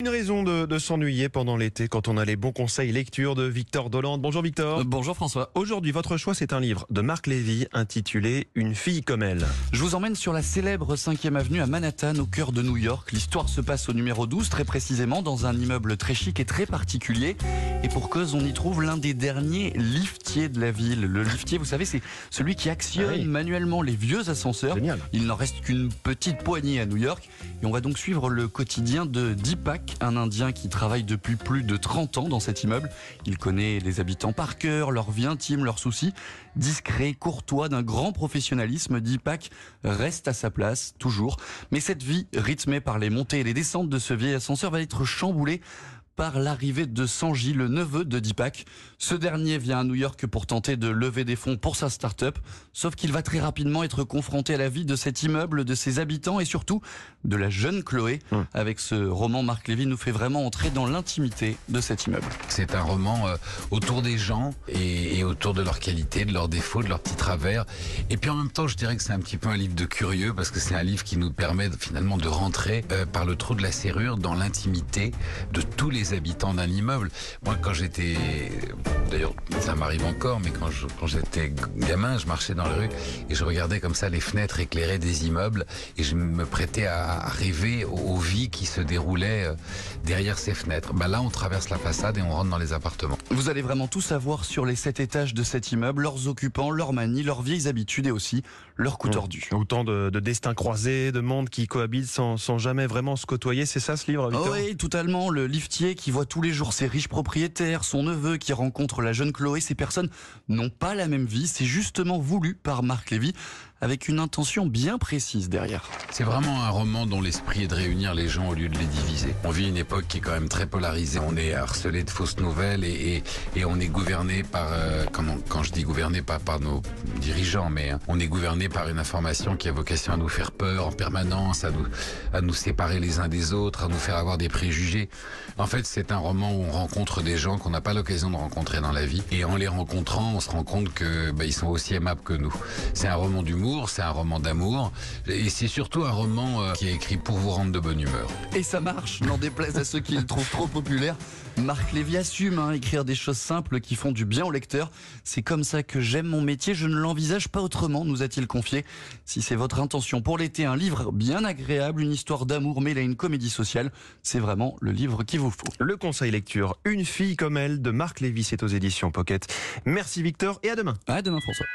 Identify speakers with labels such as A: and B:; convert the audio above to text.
A: Une raison de, de s'ennuyer pendant l'été quand on a les bons conseils lecture de Victor Dolande. Bonjour Victor.
B: Euh, Bonjour François.
A: Aujourd'hui, votre choix, c'est un livre de Marc Lévy intitulé Une fille comme elle.
B: Je vous emmène sur la célèbre 5e avenue à Manhattan, au cœur de New York. L'histoire se passe au numéro 12, très précisément, dans un immeuble très chic et très particulier. Et pour cause, on y trouve l'un des derniers liftiers de la ville. Le liftier, vous savez, c'est celui qui actionne
A: Ah oui.
B: manuellement les vieux ascenseurs.
A: Génial.
B: Il n'en reste qu'une petite poignée à New York. Et on va donc suivre le quotidien de Deepak, un Indien qui travaille depuis plus de 30 ans dans cet immeuble. Il connaît les habitants par cœur, leur vie intime, leurs soucis. Discret, courtois, d'un grand professionnalisme, Deepak reste à sa place, toujours. Mais cette vie, rythmée par les montées et les descentes de ce vieil ascenseur, va être chamboulée par l'arrivée de Sanji, le neveu de Deepak. Ce dernier vient à New York pour tenter de lever des fonds pour sa start-up, sauf qu'il va très rapidement être confronté à la vie de cet immeuble, de ses habitants et surtout de la jeune Chloé.
A: Hum.
B: Avec ce roman, Marc Lévy nous fait vraiment entrer dans l'intimité de cet immeuble.
C: C'est un roman euh, autour des gens et, et autour de leurs qualités, de leurs défauts, de leurs petits travers. Et puis en même temps, je dirais que c'est un petit peu un livre de curieux parce que c'est un livre qui nous permet finalement de rentrer euh, par le trou de la serrure dans l'intimité de tous les habitants d'un immeuble. Moi, quand j'étais, d'ailleurs, ça m'arrive encore, mais quand je- quand j'étais gamin, je marchais dans la rue et je regardais comme ça les fenêtres éclairées des immeubles et je me prêtais à, rêver aux, aux vies qui se déroulaient euh, derrière ces fenêtres. Bah là, on traverse la façade et on rentre dans les appartements.
B: Vous allez vraiment tout savoir sur les sept étages de cet immeuble, leurs occupants, leurs manies, leurs vieilles habitudes et aussi leurs coups tordus.
A: Autant de, de destins croisés, de mondes qui cohabitent sans, sans jamais vraiment se côtoyer. C'est ça ce livre, Victor?
B: Oh oui, totalement. Le liftier qui voit tous les jours ses riches propriétaires, son neveu qui rencontre la jeune Chloé, ces personnes n'ont pas la même vie. C'est justement voulu par Marc Lévy avec une intention bien précise derrière.
C: C'est vraiment un roman dont l'esprit est de réunir les gens au lieu de les diviser. On vit une époque qui est quand même très polarisée. On est harcelé de fausses nouvelles et, on est gouverné par, euh, quand je dis gouverné, pas par nos dirigeants, mais hein, on est gouverné par une information qui a vocation à nous faire peur en permanence, à nous, à nous séparer les uns des autres, à nous faire avoir des préjugés. En fait, c'est un roman où on rencontre des gens qu'on n'a pas l'occasion de rencontrer dans la vie. Et en les rencontrant, on se rend compte que bah, ils sont aussi aimables que nous. C'est un roman d'humour, c'est un roman d'amour, et c'est surtout un roman euh, qui est écrit pour vous rendre de bonne humeur.
B: Et ça marche, n'en déplaise à ceux qui le trouvent trop populaire. Marc Lévy assume hein, écrire des choses simples qui font du bien au lecteur. C'est comme ça que j'aime mon métier, je ne l'envisage pas autrement, nous a-t-il confié. Si c'est votre intention pour l'été, un livre bien agréable, une histoire d'amour mêlée à une comédie sociale, c'est vraiment le livre qu'il vous faut.
A: Le conseil lecture Une fille comme elle de Marc Lévy, c'est aux éditions Pocket. Merci Victor et à demain.
B: À demain François.